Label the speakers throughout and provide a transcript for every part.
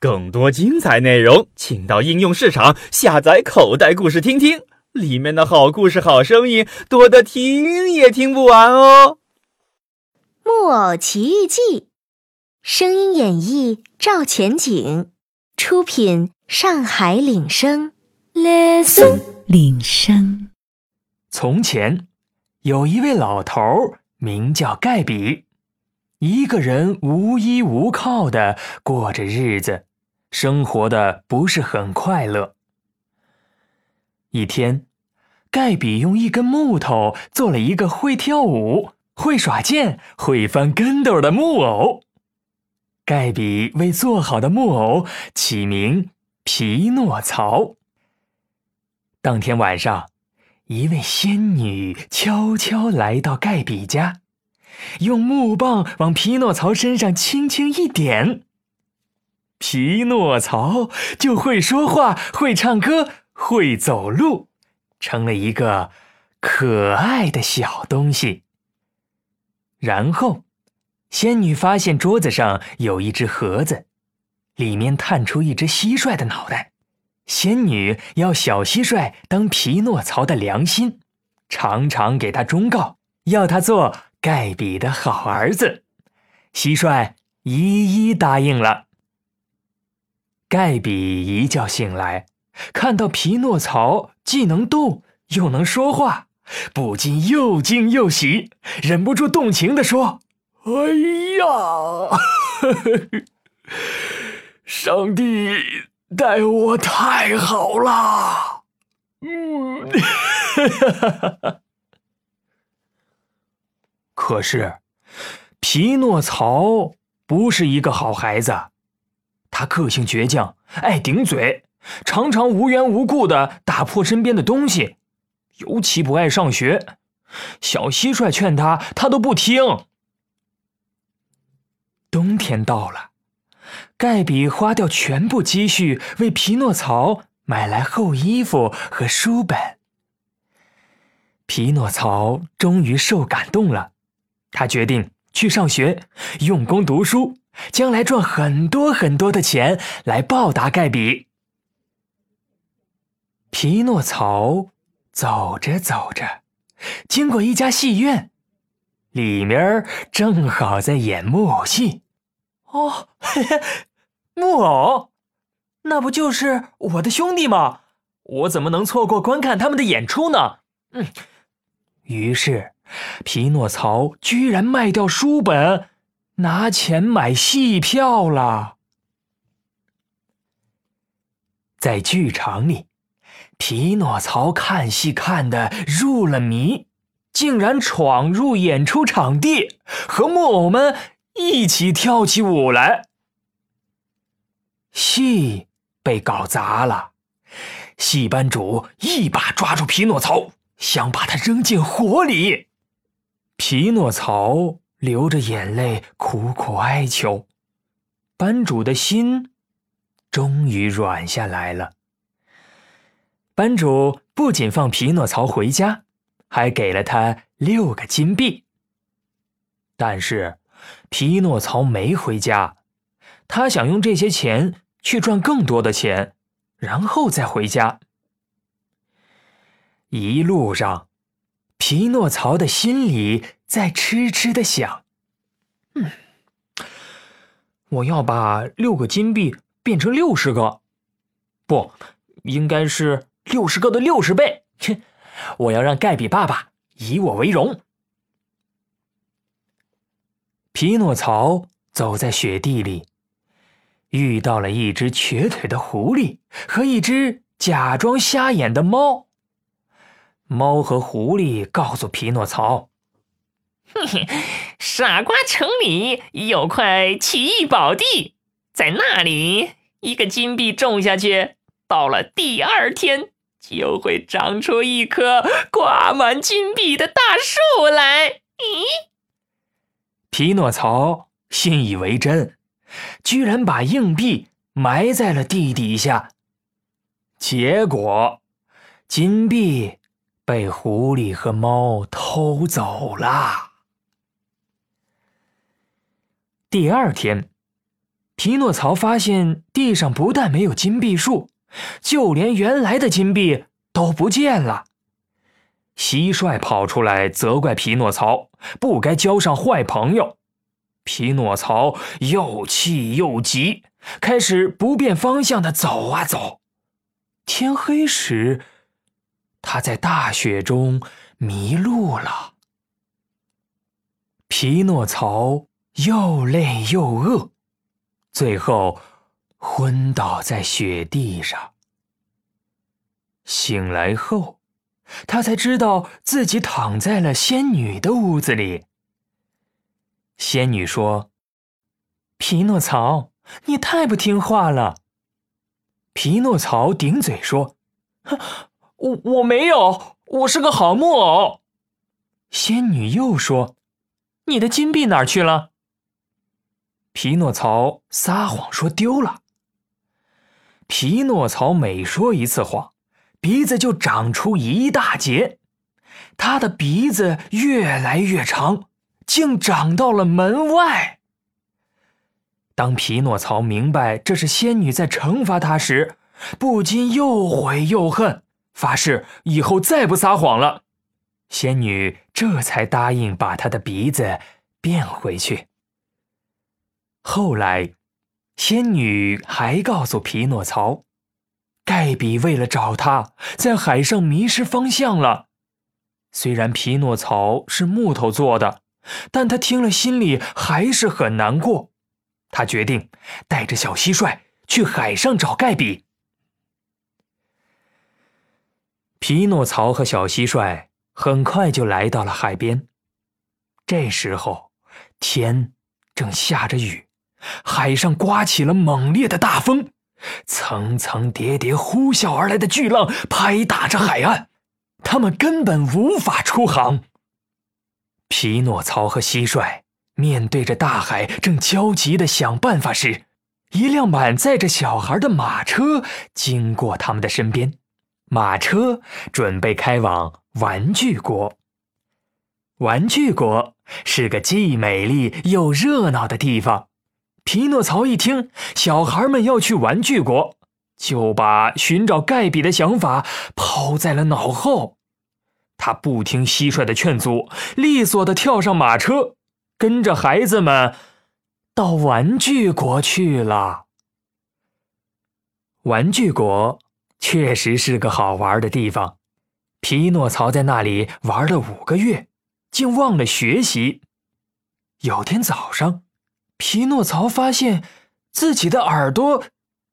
Speaker 1: 更多精彩内容，请到应用市场下载口袋故事听听，里面的好故事、好声音多得听也听不完哦。
Speaker 2: 《木偶奇遇记》，声音演绎赵钱景，出品上海领声。
Speaker 3: Listen，领声。
Speaker 4: 从前，有一位老头儿，名叫盖比，一个人无依无靠的过着日子。生活的不是很快乐。一天，盖比用一根木头做了一个会跳舞、会耍剑、会翻跟斗的木偶。盖比为做好的木偶起名皮诺曹。当天晚上，一位仙女悄悄来到盖比家，用木棒往皮诺曹身上轻轻一点。皮诺曹就会说话，会唱歌，会走路，成了一个可爱的小东西。然后，仙女发现桌子上有一只盒子，里面探出一只蟋蟀的脑袋。仙女要小蟋蟀当皮诺曹的良心，常常给他忠告，要他做盖比的好儿子。蟋蟀一一答应了。盖比一觉醒来，看到皮诺曹既能动又能说话，不禁又惊又喜，忍不住动情地说：“哎呀，上帝待我太好了！”嗯，可是皮诺曹不是一个好孩子。他个性倔强，爱顶嘴，常常无缘无故的打破身边的东西，尤其不爱上学。小蟋蟀劝他，他都不听。冬天到了，盖比花掉全部积蓄为皮诺曹买来厚衣服和书本。皮诺曹终于受感动了，他决定去上学，用功读书。将来赚很多很多的钱来报答盖比。匹诺曹走着走着，经过一家戏院，里面正好在演木偶戏。哦，嘿嘿，木偶，那不就是我的兄弟吗？我怎么能错过观看他们的演出呢？嗯，于是匹诺曹居然卖掉书本。拿钱买戏票了。在剧场里，匹诺曹看戏看的入了迷，竟然闯入演出场地，和木偶们一起跳起舞来。戏被搞砸了，戏班主一把抓住匹诺曹，想把他扔进火里。匹诺曹。流着眼泪，苦苦哀求，班主的心终于软下来了。班主不仅放皮诺曹回家，还给了他六个金币。但是，皮诺曹没回家，他想用这些钱去赚更多的钱，然后再回家。一路上。皮诺曹的心里在痴痴的想：“嗯，我要把六个金币变成六十个，不，应该是六十个的六十倍。切，我要让盖比爸爸以我为荣。”匹诺曹走在雪地里，遇到了一只瘸腿的狐狸和一只假装瞎眼的猫。猫和狐狸告诉匹诺曹：“
Speaker 5: 嘿嘿，傻瓜城里有块奇异宝地，在那里，一个金币种下去，到了第二天就会长出一棵挂满金币的大树来。”咦，
Speaker 4: 匹诺曹信以为真，居然把硬币埋在了地底下。结果，金币。被狐狸和猫偷走了。第二天，匹诺曹发现地上不但没有金币树，就连原来的金币都不见了。蟋蟀跑出来责怪匹诺曹不该交上坏朋友，匹诺曹又气又急，开始不变方向的走啊走。天黑时，他在大雪中迷路了。匹诺曹又累又饿。最后，昏倒在雪地上。醒来后，他才知道自己躺在了仙女的屋子里。仙女说：“匹诺曹，你太不听话了。”匹诺曹顶嘴说：“我我没有，我是个好木偶。”仙女又说：“你的金币哪儿去了？”匹诺曹撒谎说丢了。匹诺曹每说一次谎，鼻子就长出一大截，他的鼻子越来越长，竟长到了门外。当匹诺曹明白这是仙女在惩罚他时，不禁又悔又恨，发誓以后再不撒谎了。仙女这才答应把他的鼻子变回去。后来，仙女还告诉匹诺曹，盖比为了找他，在海上迷失方向了。虽然匹诺曹是木头做的，但他听了心里还是很难过。他决定带着小蟋蟀去海上找盖比。匹诺曹和小蟋蟀很快就来到了海边。这时候，天正下着雨。海上刮起了猛烈的大风，层层叠叠呼啸而来的巨浪拍打着海岸，他们根本无法出航。匹诺曹和蟋蟀面对着大海，正焦急地想办法时，一辆满载着小孩的马车经过他们的身边。马车准备开往玩具国。玩具国是个既美丽又热闹的地方。匹诺曹一听小孩们要去玩具国，就把寻找盖比的想法抛在了脑后。他不听蟋蟀的劝阻，利索的跳上马车，跟着孩子们到玩具国去了。玩具国确实是个好玩的地方。匹诺曹在那里玩了五个月，竟忘了学习。有天早上。匹诺曹发现，自己的耳朵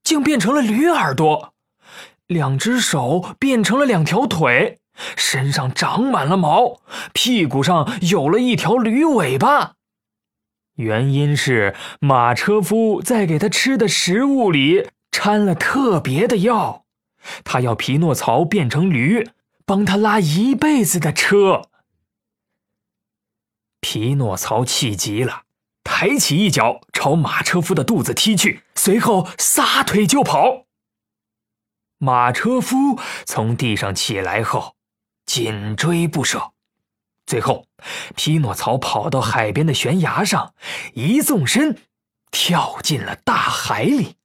Speaker 4: 竟变成了驴耳朵，两只手变成了两条腿，身上长满了毛，屁股上有了一条驴尾巴。原因是马车夫在给他吃的食物里掺了特别的药，他要匹诺曹变成驴，帮他拉一辈子的车。匹诺曹气急了。抬起一脚朝马车夫的肚子踢去，随后撒腿就跑。马车夫从地上起来后，紧追不舍。最后，匹诺曹跑到海边的悬崖上，一纵身，跳进了大海里。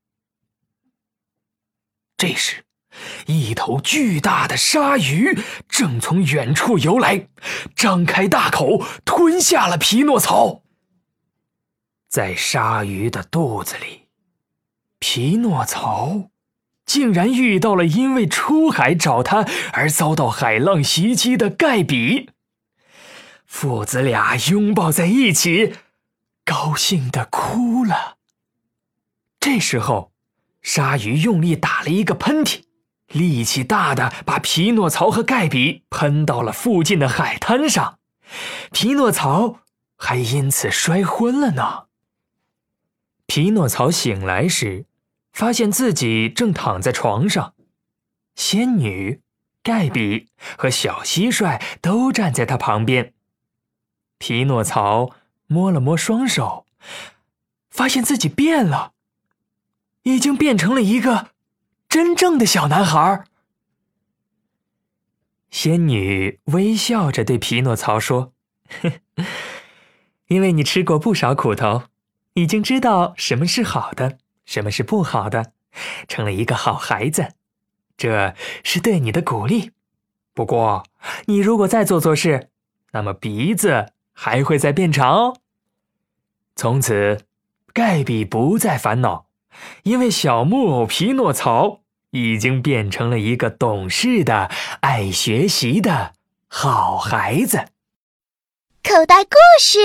Speaker 4: 这时，一头巨大的鲨鱼正从远处游来，张开大口吞下了匹诺曹。在鲨鱼的肚子里，匹诺曹竟然遇到了因为出海找他而遭到海浪袭击的盖比。父子俩拥抱在一起，高兴的哭了。这时候，鲨鱼用力打了一个喷嚏，力气大的把匹诺曹和盖比喷到了附近的海滩上，匹诺曹还因此摔昏了呢。匹诺曹醒来时，发现自己正躺在床上，仙女、盖比和小蟋蟀都站在他旁边。匹诺曹摸了摸双手，发现自己变了，已经变成了一个真正的小男孩。仙女微笑着对匹诺曹说：“因为你吃过不少苦头。”已经知道什么是好的，什么是不好的，成了一个好孩子，这是对你的鼓励。不过，你如果再做错事，那么鼻子还会再变长哦。从此，盖比不再烦恼，因为小木偶匹诺曹已经变成了一个懂事的、爱学习的好孩子。
Speaker 6: 口袋故事。